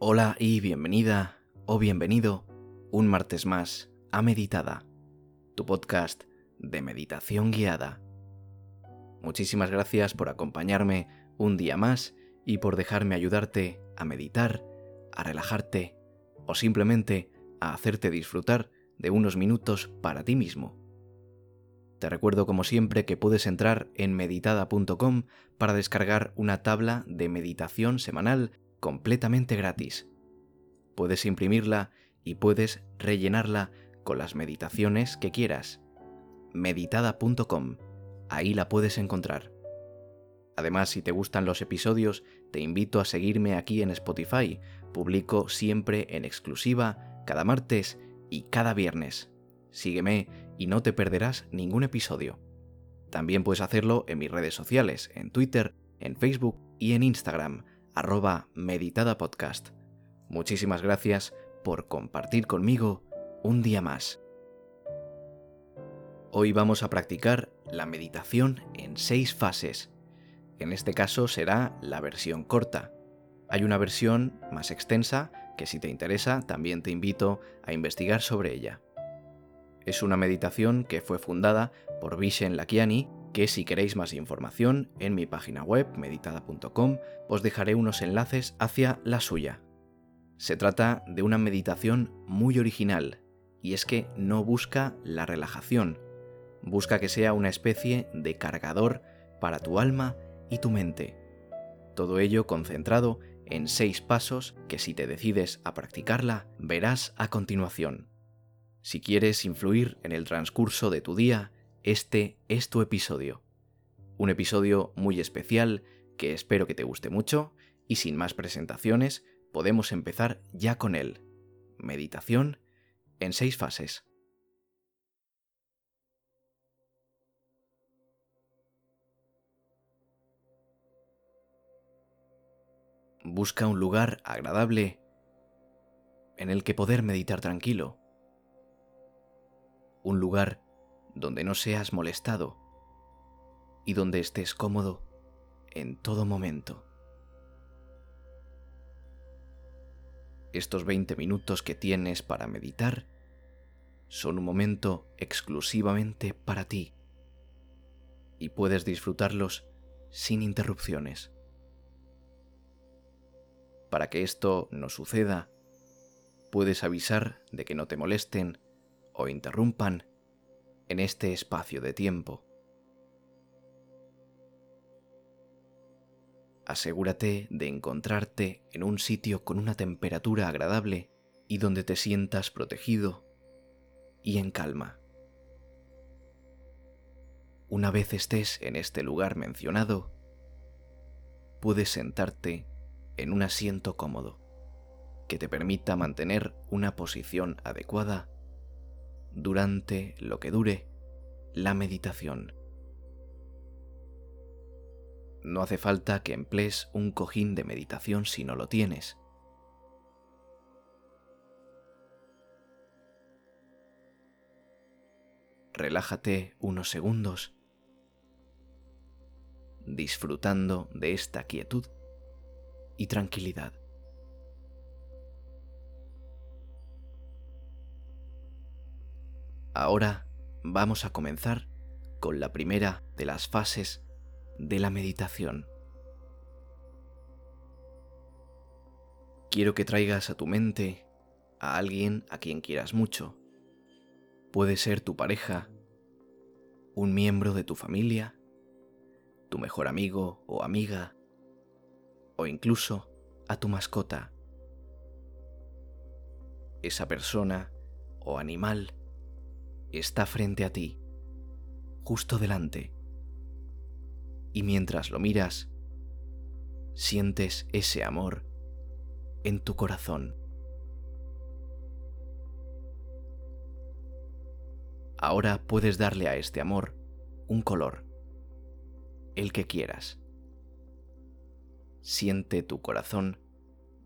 Hola y bienvenida o bienvenido un martes más a Meditada, tu podcast de meditación guiada. Muchísimas gracias por acompañarme un día más y por dejarme ayudarte a meditar, a relajarte o simplemente a hacerte disfrutar de unos minutos para ti mismo. Te recuerdo como siempre que puedes entrar en meditada.com para descargar una tabla de meditación semanal completamente gratis. Puedes imprimirla y puedes rellenarla con las meditaciones que quieras. meditada.com. Ahí la puedes encontrar. Además, si te gustan los episodios, te invito a seguirme aquí en Spotify. Publico siempre en exclusiva cada martes y cada viernes. Sígueme y no te perderás ningún episodio. También puedes hacerlo en mis redes sociales, en Twitter, en Facebook y en Instagram, arroba meditadapodcast. Muchísimas gracias por compartir conmigo un día más. Hoy vamos a practicar la meditación en seis fases. En este caso será la versión corta. Hay una versión más extensa que si te interesa también te invito a investigar sobre ella. Es una meditación que fue fundada por Vishen Lakiani, que si queréis más información en mi página web meditada.com os dejaré unos enlaces hacia la suya. Se trata de una meditación muy original, y es que no busca la relajación, busca que sea una especie de cargador para tu alma y tu mente. Todo ello concentrado en seis pasos que si te decides a practicarla verás a continuación. Si quieres influir en el transcurso de tu día, este es tu episodio. Un episodio muy especial que espero que te guste mucho y sin más presentaciones podemos empezar ya con él. Meditación en seis fases. Busca un lugar agradable en el que poder meditar tranquilo. Un lugar donde no seas molestado y donde estés cómodo en todo momento. Estos 20 minutos que tienes para meditar son un momento exclusivamente para ti y puedes disfrutarlos sin interrupciones. Para que esto no suceda, puedes avisar de que no te molesten o interrumpan en este espacio de tiempo. Asegúrate de encontrarte en un sitio con una temperatura agradable y donde te sientas protegido y en calma. Una vez estés en este lugar mencionado, puedes sentarte en un asiento cómodo que te permita mantener una posición adecuada durante lo que dure la meditación. No hace falta que emplees un cojín de meditación si no lo tienes. Relájate unos segundos, disfrutando de esta quietud y tranquilidad. Ahora vamos a comenzar con la primera de las fases de la meditación. Quiero que traigas a tu mente a alguien a quien quieras mucho. Puede ser tu pareja, un miembro de tu familia, tu mejor amigo o amiga, o incluso a tu mascota. Esa persona o animal está frente a ti, justo delante. Y mientras lo miras, sientes ese amor en tu corazón. Ahora puedes darle a este amor un color, el que quieras. Siente tu corazón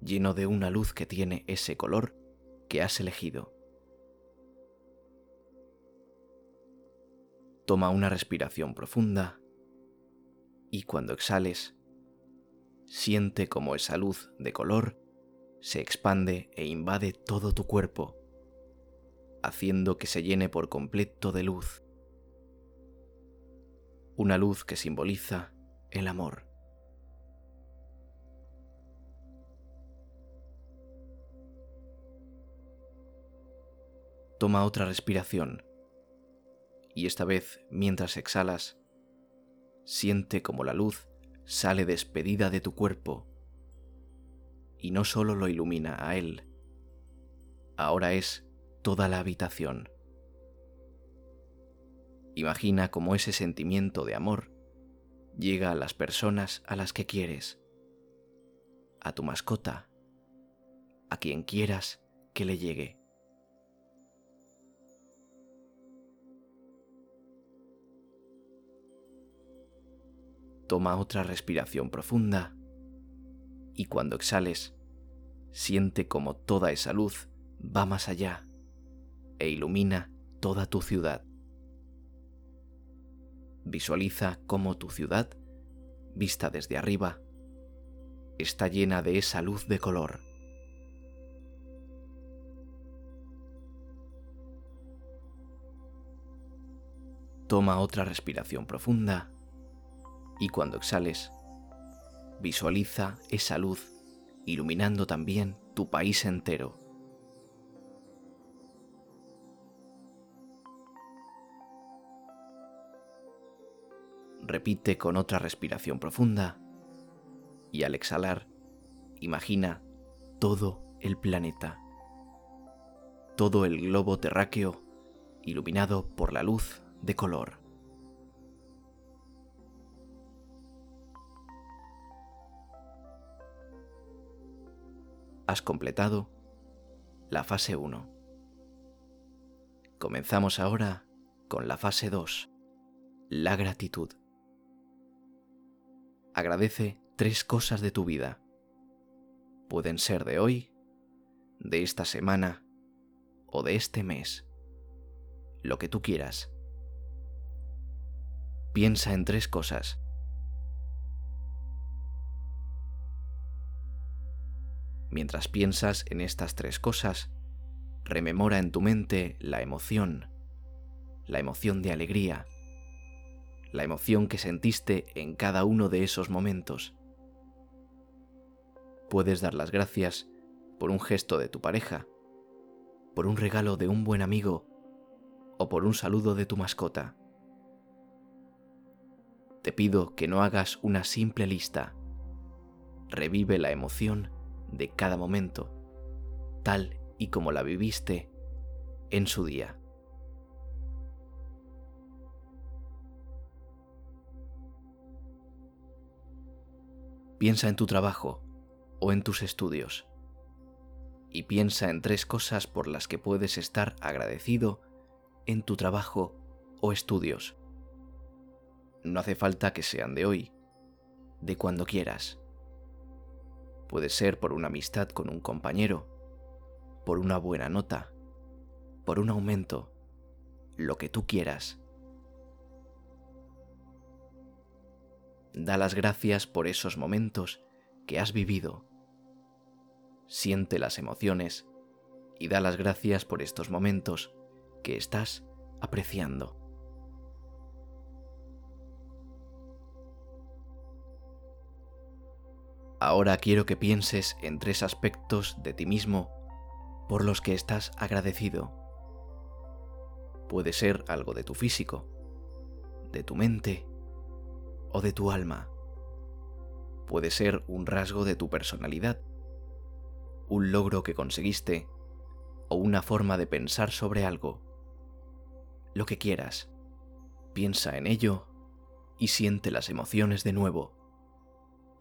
lleno de una luz que tiene ese color que has elegido. Toma una respiración profunda y cuando exhales, siente como esa luz de color se expande e invade todo tu cuerpo, haciendo que se llene por completo de luz. Una luz que simboliza el amor. Toma otra respiración y esta vez mientras exhalas, siente como la luz sale despedida de tu cuerpo y no solo lo ilumina a él, ahora es toda la habitación. Imagina cómo ese sentimiento de amor llega a las personas a las que quieres, a tu mascota, a quien quieras que le llegue. Toma otra respiración profunda y cuando exhales, siente como toda esa luz va más allá e ilumina toda tu ciudad. Visualiza cómo tu ciudad, vista desde arriba, está llena de esa luz de color. Toma otra respiración profunda y cuando exhales, visualiza esa luz iluminando también tu país entero. Repite con otra respiración profunda y al exhalar, imagina todo el planeta, todo el globo terráqueo iluminado por la luz de color. Has completado la fase 1. Comenzamos ahora con la fase 2, la gratitud. Agradece tres cosas de tu vida. Pueden ser de hoy, de esta semana o de este mes. Lo que tú quieras. Piensa en tres cosas Mientras piensas en estas tres cosas, rememora en tu mente la emoción, la emoción de alegría, la emoción que sentiste en cada uno de esos momentos. Puedes dar las gracias por un gesto de tu pareja, por un regalo de un buen amigo o por un saludo de tu mascota. Te pido que no hagas una simple lista. Revive la emoción de cada momento, tal y como la viviste en su día. Piensa en tu trabajo o en tus estudios y piensa en tres cosas por las que puedes estar agradecido en tu trabajo o estudios. No hace falta que sean de hoy, de cuando quieras. Puede ser por una amistad con un compañero, por una buena nota, por un aumento, lo que tú quieras. Da las gracias por esos momentos que has vivido. Siente las emociones y da las gracias por estos momentos que estás apreciando. Ahora quiero que pienses en tres aspectos de ti mismo por los que estás agradecido. Puede ser algo de tu físico, de tu mente o de tu alma. Puede ser un rasgo de tu personalidad, un logro que conseguiste o una forma de pensar sobre algo. Lo que quieras, piensa en ello y siente las emociones de nuevo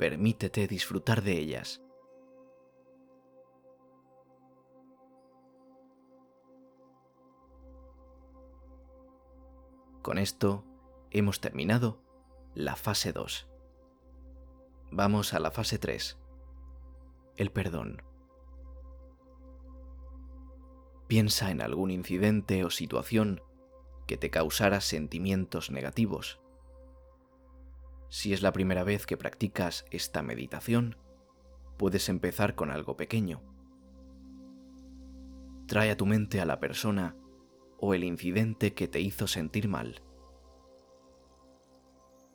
permítete disfrutar de ellas. Con esto hemos terminado la fase 2. Vamos a la fase 3. El perdón. Piensa en algún incidente o situación que te causara sentimientos negativos si es la primera vez que practicas esta meditación, puedes empezar con algo pequeño. Trae a tu mente a la persona o el incidente que te hizo sentir mal.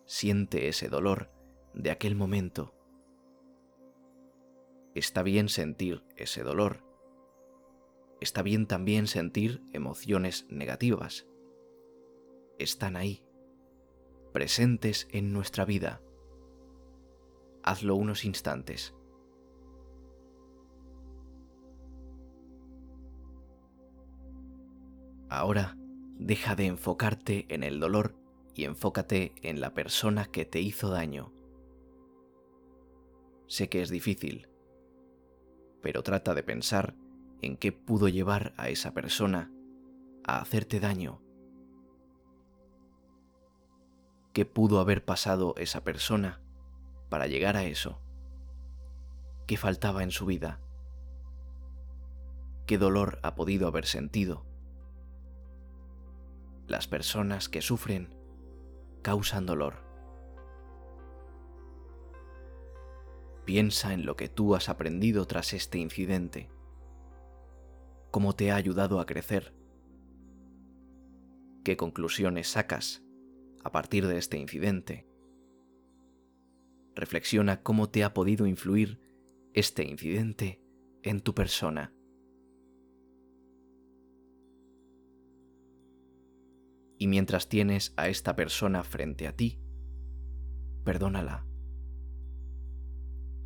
Siente ese dolor de aquel momento. Está bien sentir ese dolor. Está bien también sentir emociones negativas. Están ahí, presentes en nuestra vida. Hazlo unos instantes. Ahora deja de enfocarte en el dolor y enfócate en la persona que te hizo daño. Sé que es difícil, pero trata de pensar en qué pudo llevar a esa persona a hacerte daño. ¿Qué pudo haber pasado esa persona para llegar a eso? ¿Qué faltaba en su vida? ¿Qué dolor ha podido haber sentido? Las personas que sufren causan dolor. Piensa en lo que tú has aprendido tras este incidente, cómo te ha ayudado a crecer, qué conclusiones sacas a partir de este incidente. Reflexiona cómo te ha podido influir este incidente en tu persona. y mientras tienes a esta persona frente a ti, perdónala.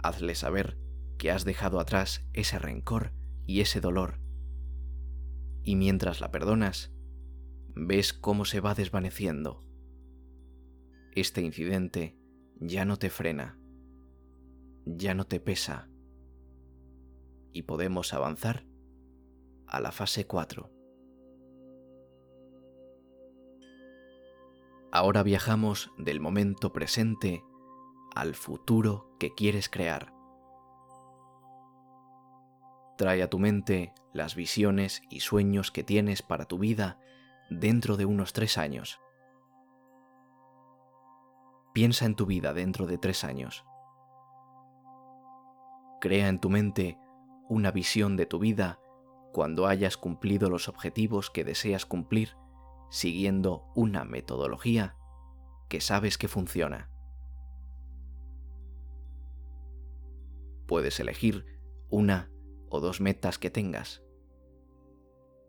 Hazle saber que has dejado atrás ese rencor y ese dolor. Y mientras la perdonas, ves cómo se va desvaneciendo. Este incidente ya no te frena, ya no te pesa. Y podemos avanzar a la fase 4. Ahora viajamos del momento presente al futuro que quieres crear. Trae a tu mente las visiones y sueños que tienes para tu vida dentro de unos tres años. Piensa en tu vida dentro de tres años. Crea en tu mente una visión de tu vida cuando hayas cumplido los objetivos que deseas cumplir siguiendo una metodología que sabes que funciona. Puedes elegir una o dos metas que tengas.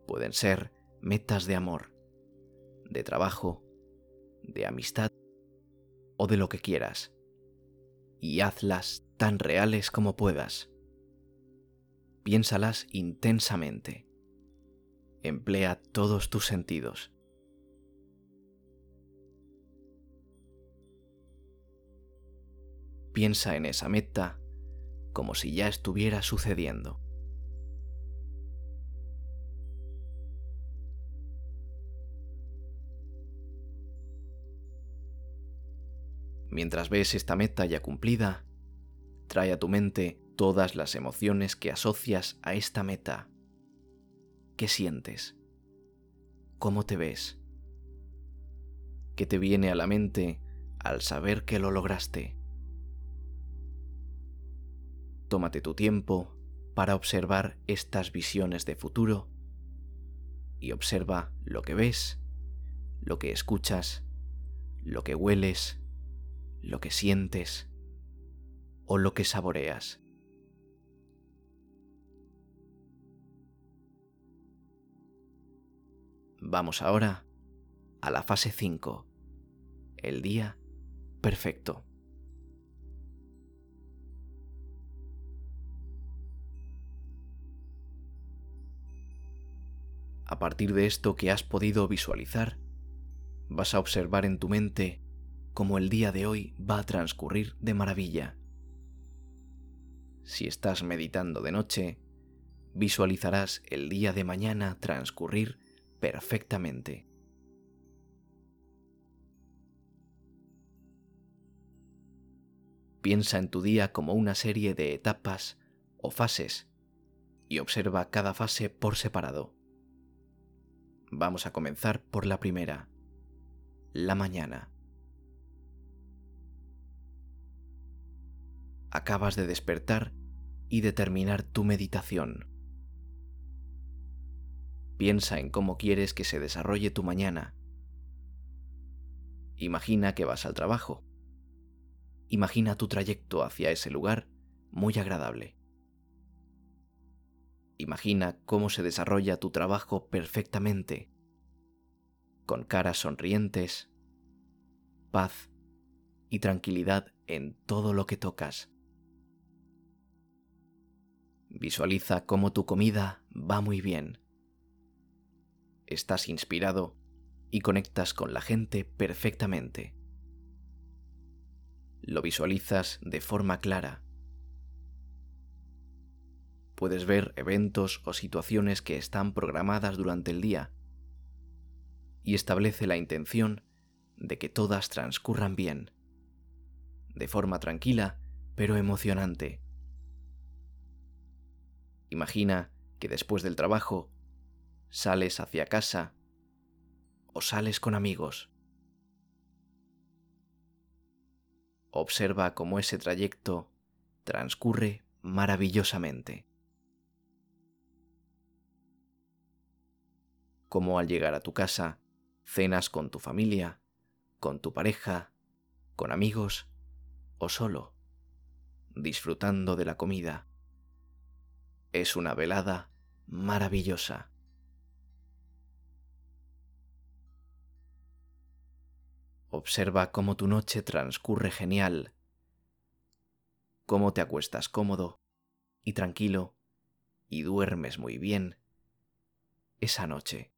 Pueden ser metas de amor, de trabajo, de amistad o de lo que quieras. Y hazlas tan reales como puedas. Piénsalas intensamente. Emplea todos tus sentidos. Piensa en esa meta como si ya estuviera sucediendo. Mientras ves esta meta ya cumplida, trae a tu mente todas las emociones que asocias a esta meta. ¿Qué sientes? ¿Cómo te ves? ¿Qué te viene a la mente al saber que lo lograste? Tómate tu tiempo para observar estas visiones de futuro y observa lo que ves, lo que escuchas, lo que hueles, lo que sientes o lo que saboreas. Vamos ahora a la fase 5, el día perfecto. A partir de esto que has podido visualizar, vas a observar en tu mente cómo el día de hoy va a transcurrir de maravilla. Si estás meditando de noche, visualizarás el día de mañana transcurrir perfectamente. Piensa en tu día como una serie de etapas o fases y observa cada fase por separado. Vamos a comenzar por la primera, la mañana. Acabas de despertar y determinar tu meditación. Piensa en cómo quieres que se desarrolle tu mañana. Imagina que vas al trabajo. Imagina tu trayecto hacia ese lugar muy agradable. Imagina cómo se desarrolla tu trabajo perfectamente, con caras sonrientes, paz y tranquilidad en todo lo que tocas. Visualiza cómo tu comida va muy bien. Estás inspirado y conectas con la gente perfectamente. Lo visualizas de forma clara puedes ver eventos o situaciones que están programadas durante el día y establece la intención de que todas transcurran bien, de forma tranquila pero emocionante. Imagina que después del trabajo sales hacia casa o sales con amigos. Observa cómo ese trayecto transcurre maravillosamente. como al llegar a tu casa, cenas con tu familia, con tu pareja, con amigos o solo, disfrutando de la comida. Es una velada maravillosa. Observa cómo tu noche transcurre genial, cómo te acuestas cómodo y tranquilo y duermes muy bien esa noche.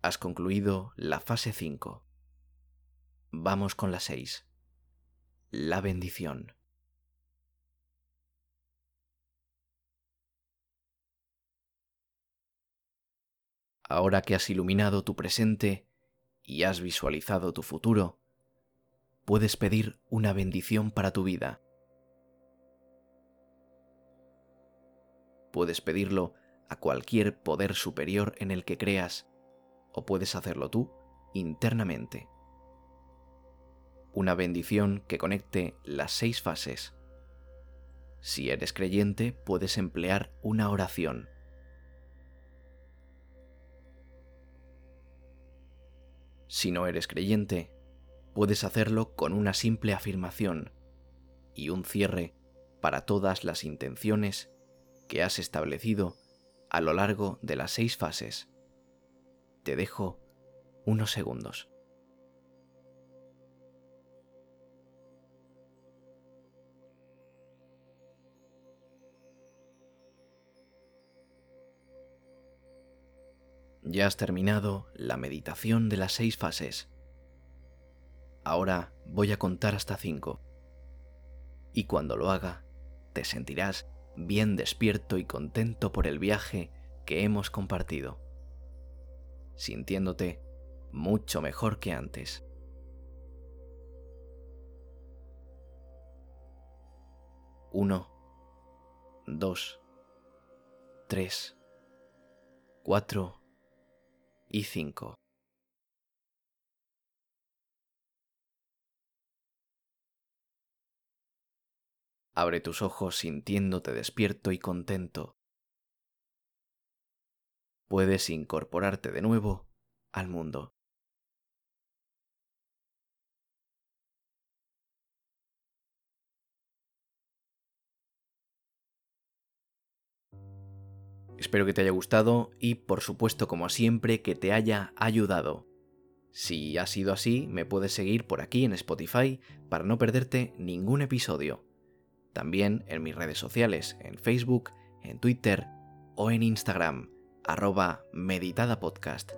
Has concluido la fase 5. Vamos con la 6. La bendición. Ahora que has iluminado tu presente y has visualizado tu futuro, puedes pedir una bendición para tu vida. Puedes pedirlo a cualquier poder superior en el que creas o puedes hacerlo tú internamente. Una bendición que conecte las seis fases. Si eres creyente, puedes emplear una oración. Si no eres creyente, puedes hacerlo con una simple afirmación y un cierre para todas las intenciones que has establecido a lo largo de las seis fases. Te dejo unos segundos. Ya has terminado la meditación de las seis fases. Ahora voy a contar hasta cinco. Y cuando lo haga, te sentirás bien despierto y contento por el viaje que hemos compartido sintiéndote mucho mejor que antes. Uno, dos, tres, cuatro y cinco. Abre tus ojos sintiéndote despierto y contento puedes incorporarte de nuevo al mundo. Espero que te haya gustado y por supuesto como siempre que te haya ayudado. Si ha sido así, me puedes seguir por aquí en Spotify para no perderte ningún episodio. También en mis redes sociales, en Facebook, en Twitter o en Instagram arroba meditada podcast.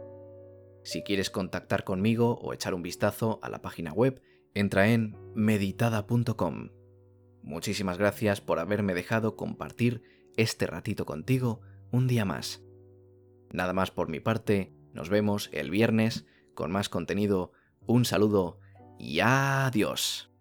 Si quieres contactar conmigo o echar un vistazo a la página web, entra en meditada.com. Muchísimas gracias por haberme dejado compartir este ratito contigo un día más. Nada más por mi parte, nos vemos el viernes con más contenido. Un saludo y adiós.